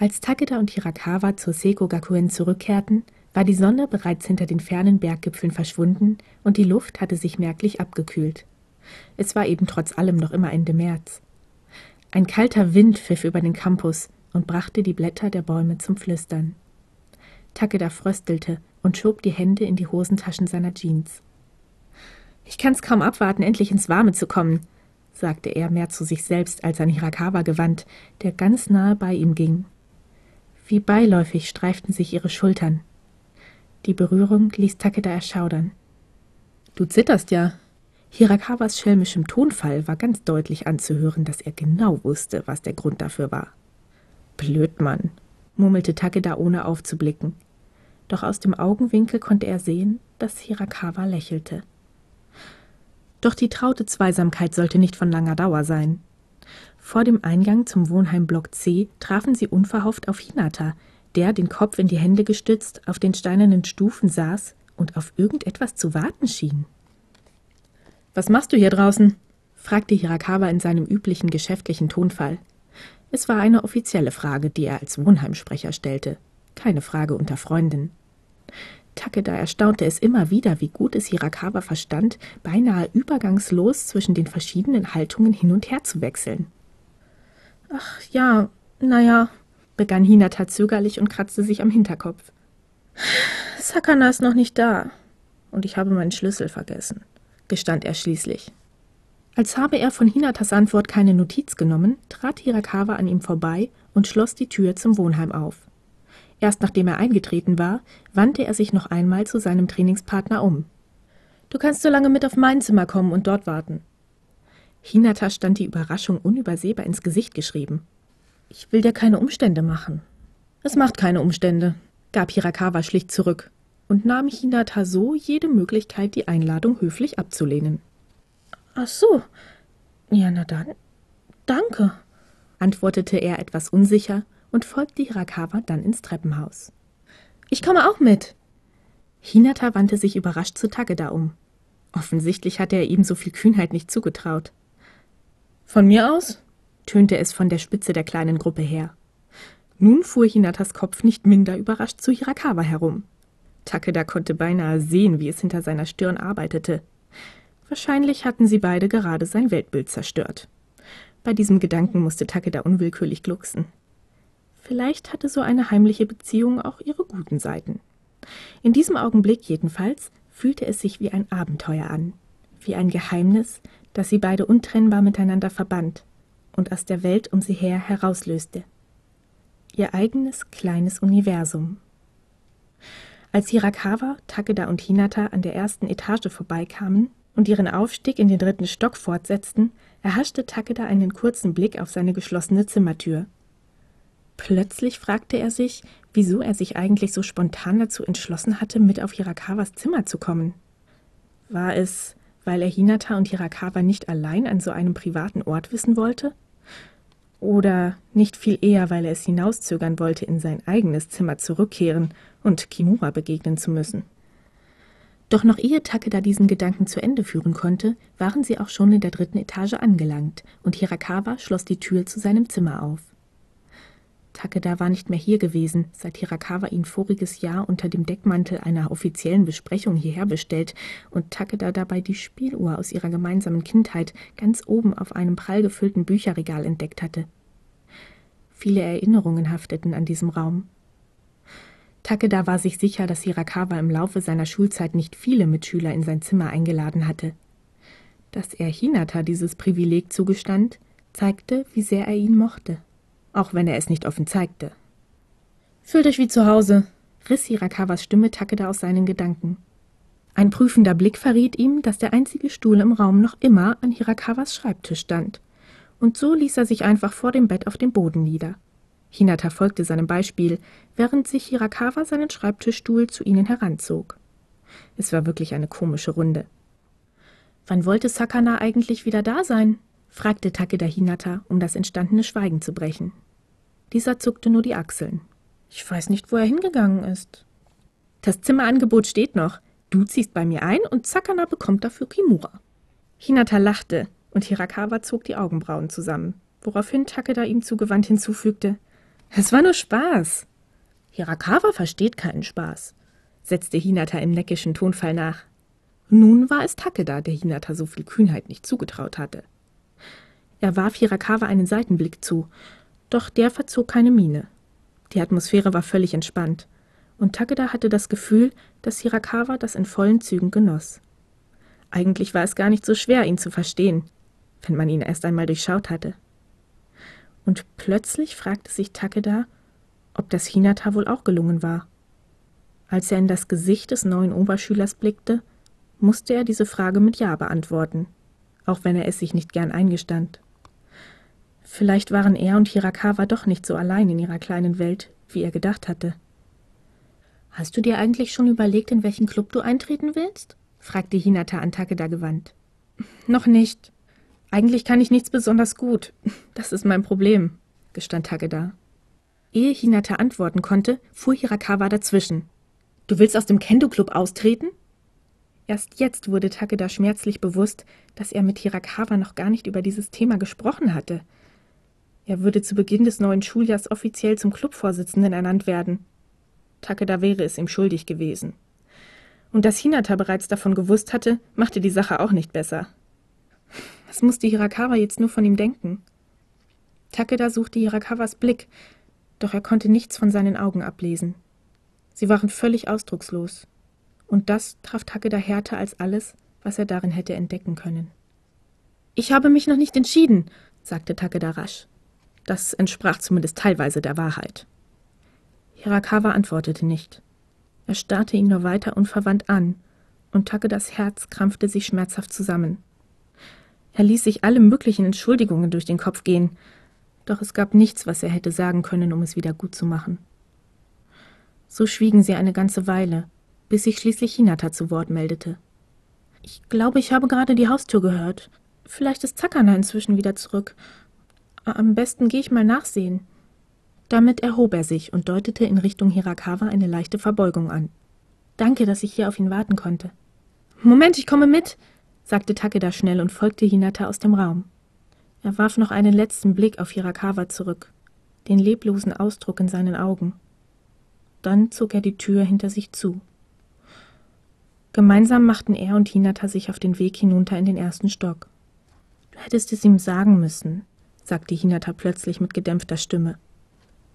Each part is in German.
Als Takeda und Hirakawa zur Seiko Gakuen zurückkehrten, war die Sonne bereits hinter den fernen Berggipfeln verschwunden und die Luft hatte sich merklich abgekühlt. Es war eben trotz allem noch immer Ende März. Ein kalter Wind pfiff über den Campus und brachte die Blätter der Bäume zum Flüstern. Takeda fröstelte und schob die Hände in die Hosentaschen seiner Jeans. Ich kann's kaum abwarten, endlich ins Warme zu kommen, sagte er mehr zu sich selbst als an Hirakawa gewandt, der ganz nahe bei ihm ging. Wie beiläufig streiften sich ihre Schultern. Die Berührung ließ Takeda erschaudern. Du zitterst ja. Hirakawas schelmischem Tonfall war ganz deutlich anzuhören, dass er genau wusste, was der Grund dafür war. Blödmann, murmelte Takeda ohne aufzublicken. Doch aus dem Augenwinkel konnte er sehen, dass Hirakawa lächelte. Doch die traute Zweisamkeit sollte nicht von langer Dauer sein. Vor dem Eingang zum Wohnheimblock C trafen sie unverhofft auf Hinata, der, den Kopf in die Hände gestützt, auf den steinernen Stufen saß und auf irgendetwas zu warten schien. Was machst du hier draußen? fragte Hirakawa in seinem üblichen geschäftlichen Tonfall. Es war eine offizielle Frage, die er als Wohnheimsprecher stellte, keine Frage unter Freunden. Takeda erstaunte es immer wieder, wie gut es Hirakawa verstand, beinahe übergangslos zwischen den verschiedenen Haltungen hin und her zu wechseln. Ach ja, naja, begann Hinata zögerlich und kratzte sich am Hinterkopf. Sakana ist noch nicht da. Und ich habe meinen Schlüssel vergessen, gestand er schließlich. Als habe er von Hinatas Antwort keine Notiz genommen, trat Hirakawa an ihm vorbei und schloss die Tür zum Wohnheim auf. Erst nachdem er eingetreten war, wandte er sich noch einmal zu seinem Trainingspartner um. Du kannst so lange mit auf mein Zimmer kommen und dort warten. Hinata stand die Überraschung unübersehbar ins Gesicht geschrieben. Ich will dir keine Umstände machen. Es macht keine Umstände, gab Hirakawa schlicht zurück und nahm Hinata so jede Möglichkeit, die Einladung höflich abzulehnen. Ach so. Ja, na dann. Danke, antwortete er etwas unsicher und folgte Hirakawa dann ins Treppenhaus. Ich komme auch mit. Hinata wandte sich überrascht zu Takeda um. Offensichtlich hatte er ihm so viel Kühnheit nicht zugetraut. Von mir aus? tönte es von der Spitze der kleinen Gruppe her. Nun fuhr Hinatas Kopf nicht minder überrascht zu Hirakawa herum. Takeda konnte beinahe sehen, wie es hinter seiner Stirn arbeitete. Wahrscheinlich hatten sie beide gerade sein Weltbild zerstört. Bei diesem Gedanken musste Takeda unwillkürlich glucksen. Vielleicht hatte so eine heimliche Beziehung auch ihre guten Seiten. In diesem Augenblick jedenfalls fühlte es sich wie ein Abenteuer an, wie ein Geheimnis, das sie beide untrennbar miteinander verband und aus der Welt um sie her herauslöste. Ihr eigenes kleines Universum. Als Hirakawa, Takeda und Hinata an der ersten Etage vorbeikamen und ihren Aufstieg in den dritten Stock fortsetzten, erhaschte Takeda einen kurzen Blick auf seine geschlossene Zimmertür Plötzlich fragte er sich, wieso er sich eigentlich so spontan dazu entschlossen hatte, mit auf Hirakawas Zimmer zu kommen. War es, weil er Hinata und Hirakawa nicht allein an so einem privaten Ort wissen wollte? Oder nicht viel eher, weil er es hinauszögern wollte, in sein eigenes Zimmer zurückkehren und Kimura begegnen zu müssen? Doch noch ehe Takeda diesen Gedanken zu Ende führen konnte, waren sie auch schon in der dritten Etage angelangt, und Hirakawa schloss die Tür zu seinem Zimmer auf. Takeda war nicht mehr hier gewesen, seit Hirakawa ihn voriges Jahr unter dem Deckmantel einer offiziellen Besprechung hierher bestellt und Takeda dabei die Spieluhr aus ihrer gemeinsamen Kindheit ganz oben auf einem prall gefüllten Bücherregal entdeckt hatte. Viele Erinnerungen hafteten an diesem Raum. Takeda war sich sicher, dass Hirakawa im Laufe seiner Schulzeit nicht viele Mitschüler in sein Zimmer eingeladen hatte. Dass er Hinata dieses Privileg zugestand, zeigte, wie sehr er ihn mochte auch wenn er es nicht offen zeigte. Fühlt euch wie zu Hause, riss Hirakawas Stimme Takeda aus seinen Gedanken. Ein prüfender Blick verriet ihm, dass der einzige Stuhl im Raum noch immer an Hirakawas Schreibtisch stand. Und so ließ er sich einfach vor dem Bett auf den Boden nieder. Hinata folgte seinem Beispiel, während sich Hirakawa seinen Schreibtischstuhl zu ihnen heranzog. Es war wirklich eine komische Runde. Wann wollte Sakana eigentlich wieder da sein? fragte Takeda Hinata, um das entstandene Schweigen zu brechen. Dieser zuckte nur die Achseln. Ich weiß nicht, wo er hingegangen ist. Das Zimmerangebot steht noch. Du ziehst bei mir ein und Sakana bekommt dafür Kimura. Hinata lachte und Hirakawa zog die Augenbrauen zusammen, woraufhin Takeda ihm zugewandt hinzufügte: Es war nur Spaß. Hirakawa versteht keinen Spaß, setzte Hinata im neckischen Tonfall nach. Nun war es Takeda, der Hinata so viel Kühnheit nicht zugetraut hatte. Er warf Hirakawa einen Seitenblick zu, doch der verzog keine Miene. Die Atmosphäre war völlig entspannt, und Takeda hatte das Gefühl, dass Hirakawa das in vollen Zügen genoss. Eigentlich war es gar nicht so schwer, ihn zu verstehen, wenn man ihn erst einmal durchschaut hatte. Und plötzlich fragte sich Takeda, ob das Hinata wohl auch gelungen war. Als er in das Gesicht des neuen Oberschülers blickte, musste er diese Frage mit Ja beantworten, auch wenn er es sich nicht gern eingestand. Vielleicht waren er und Hirakawa doch nicht so allein in ihrer kleinen Welt, wie er gedacht hatte. Hast du dir eigentlich schon überlegt, in welchen Club du eintreten willst? fragte Hinata an Takeda gewandt. Noch nicht. Eigentlich kann ich nichts besonders gut. Das ist mein Problem, gestand Takeda. Ehe Hinata antworten konnte, fuhr Hirakawa dazwischen. Du willst aus dem Kendo-Club austreten? Erst jetzt wurde Takeda schmerzlich bewusst, dass er mit Hirakawa noch gar nicht über dieses Thema gesprochen hatte. Er würde zu Beginn des neuen Schuljahrs offiziell zum Clubvorsitzenden ernannt werden. Takeda wäre es ihm schuldig gewesen. Und dass Hinata bereits davon gewusst hatte, machte die Sache auch nicht besser. Was musste Hirakawa jetzt nur von ihm denken? Takeda suchte Hirakawas Blick, doch er konnte nichts von seinen Augen ablesen. Sie waren völlig ausdruckslos. Und das traf Takeda härter als alles, was er darin hätte entdecken können. Ich habe mich noch nicht entschieden, sagte Takeda rasch. Das entsprach zumindest teilweise der Wahrheit. Hirakawa antwortete nicht. Er starrte ihn nur weiter unverwandt an, und Takedas Herz krampfte sich schmerzhaft zusammen. Er ließ sich alle möglichen Entschuldigungen durch den Kopf gehen, doch es gab nichts, was er hätte sagen können, um es wieder gut zu machen. So schwiegen sie eine ganze Weile, bis sich schließlich Hinata zu Wort meldete. Ich glaube, ich habe gerade die Haustür gehört. Vielleicht ist Zakana inzwischen wieder zurück. Am besten gehe ich mal nachsehen. Damit erhob er sich und deutete in Richtung Hirakawa eine leichte Verbeugung an. Danke, dass ich hier auf ihn warten konnte. Moment, ich komme mit, sagte Takeda schnell und folgte Hinata aus dem Raum. Er warf noch einen letzten Blick auf Hirakawa zurück, den leblosen Ausdruck in seinen Augen. Dann zog er die Tür hinter sich zu. Gemeinsam machten er und Hinata sich auf den Weg hinunter in den ersten Stock. Du hättest es ihm sagen müssen, sagte Hinata plötzlich mit gedämpfter Stimme.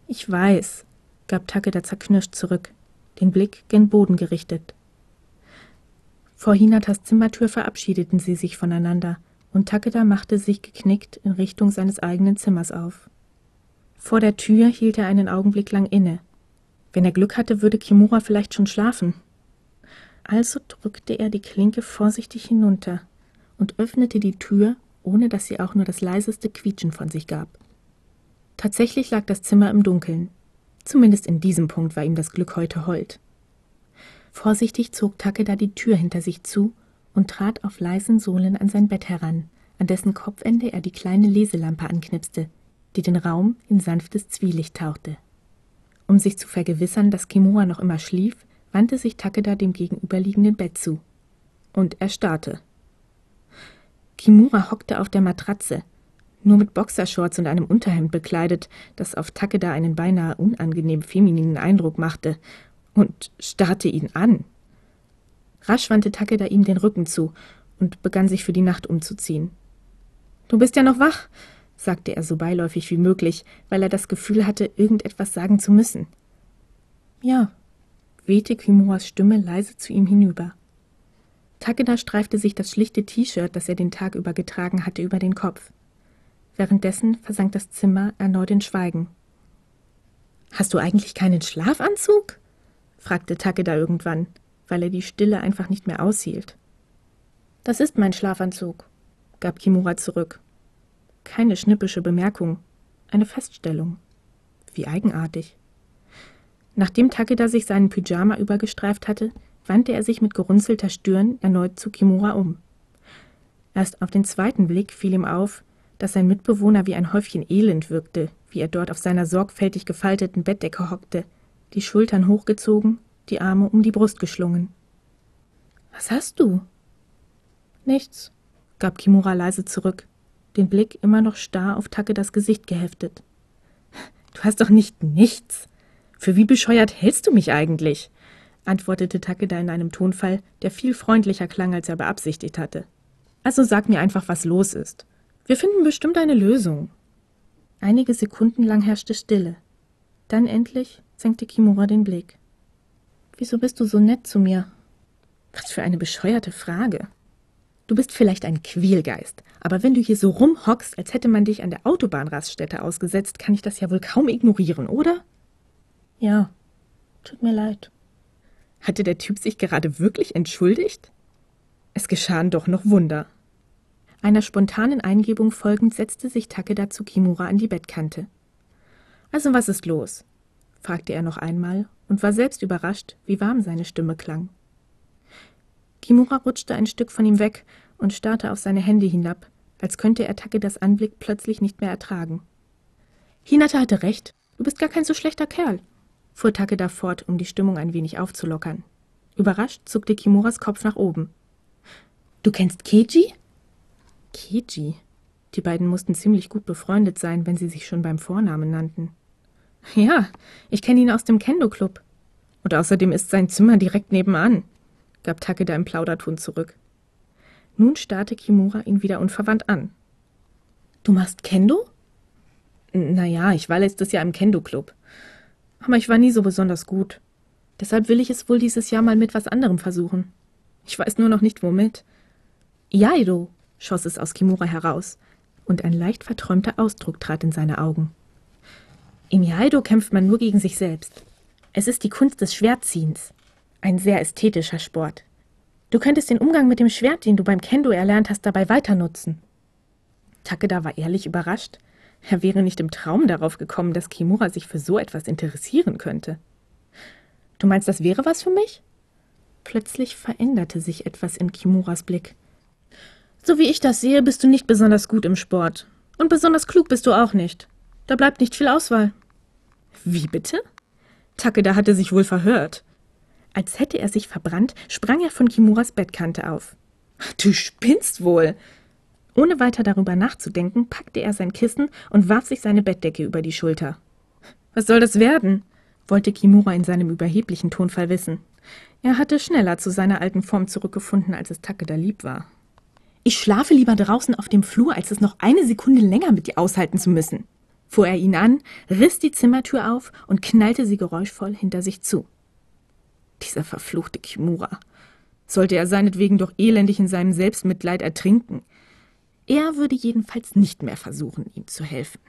Ich weiß, gab Takeda zerknirscht zurück, den Blick gen Boden gerichtet. Vor Hinatas Zimmertür verabschiedeten sie sich voneinander, und Takeda machte sich geknickt in Richtung seines eigenen Zimmers auf. Vor der Tür hielt er einen Augenblick lang inne. Wenn er Glück hatte, würde Kimura vielleicht schon schlafen. Also drückte er die Klinke vorsichtig hinunter und öffnete die Tür, ohne dass sie auch nur das leiseste Quietschen von sich gab. Tatsächlich lag das Zimmer im Dunkeln. Zumindest in diesem Punkt war ihm das Glück heute hold. Vorsichtig zog Takeda die Tür hinter sich zu und trat auf leisen Sohlen an sein Bett heran, an dessen Kopfende er die kleine Leselampe anknipste, die den Raum in sanftes Zwielicht tauchte. Um sich zu vergewissern, dass Kimura noch immer schlief, wandte sich Takeda dem gegenüberliegenden Bett zu. Und er starrte. Kimura hockte auf der Matratze, nur mit Boxershorts und einem Unterhemd bekleidet, das auf Takeda einen beinahe unangenehm femininen Eindruck machte, und starrte ihn an. Rasch wandte Takeda ihm den Rücken zu und begann sich für die Nacht umzuziehen. Du bist ja noch wach, sagte er so beiläufig wie möglich, weil er das Gefühl hatte, irgendetwas sagen zu müssen. Ja, wehte Kimuras Stimme leise zu ihm hinüber. Takeda streifte sich das schlichte T-Shirt, das er den Tag über getragen hatte, über den Kopf. Währenddessen versank das Zimmer erneut in Schweigen. Hast du eigentlich keinen Schlafanzug? fragte Takeda irgendwann, weil er die Stille einfach nicht mehr aushielt. Das ist mein Schlafanzug, gab Kimura zurück. Keine schnippische Bemerkung, eine Feststellung. Wie eigenartig. Nachdem Takeda sich seinen Pyjama übergestreift hatte, wandte er sich mit gerunzelter Stirn erneut zu Kimura um. Erst auf den zweiten Blick fiel ihm auf, dass sein Mitbewohner wie ein Häufchen Elend wirkte, wie er dort auf seiner sorgfältig gefalteten Bettdecke hockte, die Schultern hochgezogen, die Arme um die Brust geschlungen. Was hast du? Nichts, gab Kimura leise zurück, den Blick immer noch starr auf Takedas Gesicht geheftet. Du hast doch nicht nichts. Für wie bescheuert hältst du mich eigentlich? Antwortete Takeda in einem Tonfall, der viel freundlicher klang, als er beabsichtigt hatte. Also sag mir einfach, was los ist. Wir finden bestimmt eine Lösung. Einige Sekunden lang herrschte Stille. Dann endlich senkte Kimura den Blick. Wieso bist du so nett zu mir? Was für eine bescheuerte Frage. Du bist vielleicht ein Quälgeist, aber wenn du hier so rumhockst, als hätte man dich an der Autobahnraststätte ausgesetzt, kann ich das ja wohl kaum ignorieren, oder? Ja, tut mir leid. Hatte der Typ sich gerade wirklich entschuldigt? Es geschahen doch noch Wunder. Einer spontanen Eingebung folgend setzte sich Takeda zu Kimura an die Bettkante. Also was ist los? fragte er noch einmal und war selbst überrascht, wie warm seine Stimme klang. Kimura rutschte ein Stück von ihm weg und starrte auf seine Hände hinab, als könnte er Takedas Anblick plötzlich nicht mehr ertragen. Hinata hatte recht, du bist gar kein so schlechter Kerl, fuhr Takeda fort, um die Stimmung ein wenig aufzulockern. Überrascht zuckte Kimuras Kopf nach oben. Du kennst Keiji? Keiji? Die beiden mussten ziemlich gut befreundet sein, wenn sie sich schon beim Vornamen nannten. Ja, ich kenne ihn aus dem Kendo-Club. Und außerdem ist sein Zimmer direkt nebenan, gab Takeda im Plauderton zurück. Nun starrte Kimura ihn wieder unverwandt an. Du machst Kendo? Naja, ich war letztes Jahr im Kendo-Club. Aber ich war nie so besonders gut. Deshalb will ich es wohl dieses Jahr mal mit was anderem versuchen. Ich weiß nur noch nicht womit. Jaido, schoss es aus Kimura heraus, und ein leicht verträumter Ausdruck trat in seine Augen. Im Jaido kämpft man nur gegen sich selbst. Es ist die Kunst des Schwertziehens. Ein sehr ästhetischer Sport. Du könntest den Umgang mit dem Schwert, den du beim Kendo erlernt hast, dabei weiter nutzen. Takeda war ehrlich überrascht. Er wäre nicht im Traum darauf gekommen, dass Kimura sich für so etwas interessieren könnte. Du meinst, das wäre was für mich? Plötzlich veränderte sich etwas in Kimuras Blick. So wie ich das sehe, bist du nicht besonders gut im Sport. Und besonders klug bist du auch nicht. Da bleibt nicht viel Auswahl. Wie bitte? Takeda hatte sich wohl verhört. Als hätte er sich verbrannt, sprang er von Kimuras Bettkante auf. Du spinnst wohl. Ohne weiter darüber nachzudenken, packte er sein Kissen und warf sich seine Bettdecke über die Schulter. Was soll das werden? wollte Kimura in seinem überheblichen Tonfall wissen. Er hatte schneller zu seiner alten Form zurückgefunden, als es Takeda lieb war. Ich schlafe lieber draußen auf dem Flur, als es noch eine Sekunde länger mit dir aushalten zu müssen, fuhr er ihn an, riss die Zimmertür auf und knallte sie geräuschvoll hinter sich zu. Dieser verfluchte Kimura. Sollte er seinetwegen doch elendig in seinem Selbstmitleid ertrinken. Er würde jedenfalls nicht mehr versuchen, ihm zu helfen.